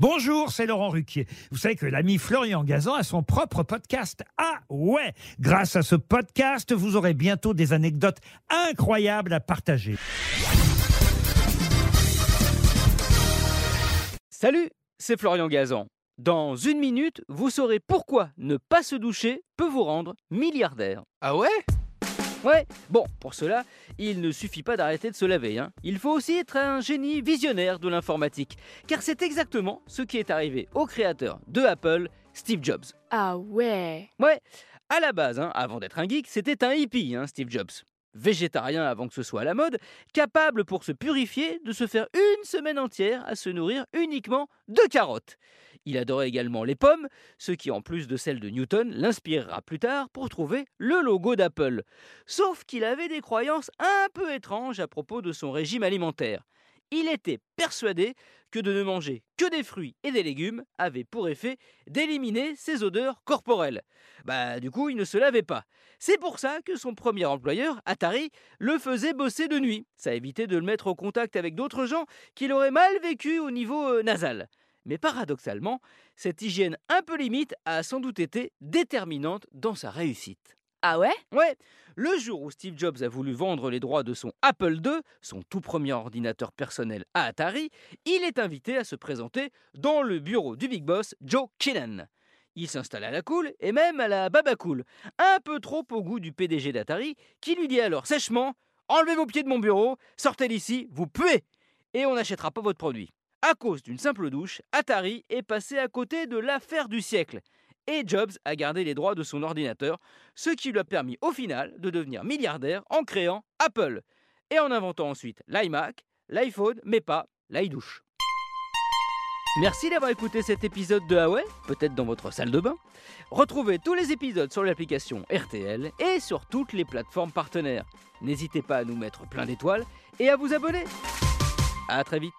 Bonjour, c'est Laurent Ruquier. Vous savez que l'ami Florian Gazan a son propre podcast. Ah ouais Grâce à ce podcast, vous aurez bientôt des anecdotes incroyables à partager. Salut, c'est Florian Gazan. Dans une minute, vous saurez pourquoi ne pas se doucher peut vous rendre milliardaire. Ah ouais? Ouais, bon, pour cela, il ne suffit pas d'arrêter de se laver. Hein. Il faut aussi être un génie visionnaire de l'informatique. Car c'est exactement ce qui est arrivé au créateur de Apple, Steve Jobs. Ah ouais Ouais, à la base, hein, avant d'être un geek, c'était un hippie, hein, Steve Jobs. Végétarien avant que ce soit à la mode, capable pour se purifier de se faire une semaine entière à se nourrir uniquement de carottes. Il adorait également les pommes, ce qui en plus de celles de Newton l'inspirera plus tard pour trouver le logo d'Apple. Sauf qu'il avait des croyances un peu étranges à propos de son régime alimentaire. Il était persuadé que de ne manger que des fruits et des légumes avait pour effet d'éliminer ses odeurs corporelles. Bah du coup, il ne se lavait pas. C'est pour ça que son premier employeur, Atari, le faisait bosser de nuit. Ça évitait de le mettre au contact avec d'autres gens qu'il aurait mal vécu au niveau euh, nasal. Mais paradoxalement, cette hygiène un peu limite a sans doute été déterminante dans sa réussite. Ah ouais? Ouais, le jour où Steve Jobs a voulu vendre les droits de son Apple II, son tout premier ordinateur personnel à Atari, il est invité à se présenter dans le bureau du big boss Joe Kinnan. Il s'installe à la cool et même à la baba cool, un peu trop au goût du PDG d'Atari, qui lui dit alors sèchement Enlevez vos pieds de mon bureau, sortez d'ici, vous puez! Et on n'achètera pas votre produit. À cause d'une simple douche, Atari est passé à côté de l'affaire du siècle et Jobs a gardé les droits de son ordinateur, ce qui lui a permis au final de devenir milliardaire en créant Apple et en inventant ensuite l'iMac, l'iPhone, mais pas l'iDouche. Merci d'avoir écouté cet épisode de Huawei, peut-être dans votre salle de bain. Retrouvez tous les épisodes sur l'application RTL et sur toutes les plateformes partenaires. N'hésitez pas à nous mettre plein d'étoiles et à vous abonner. A très vite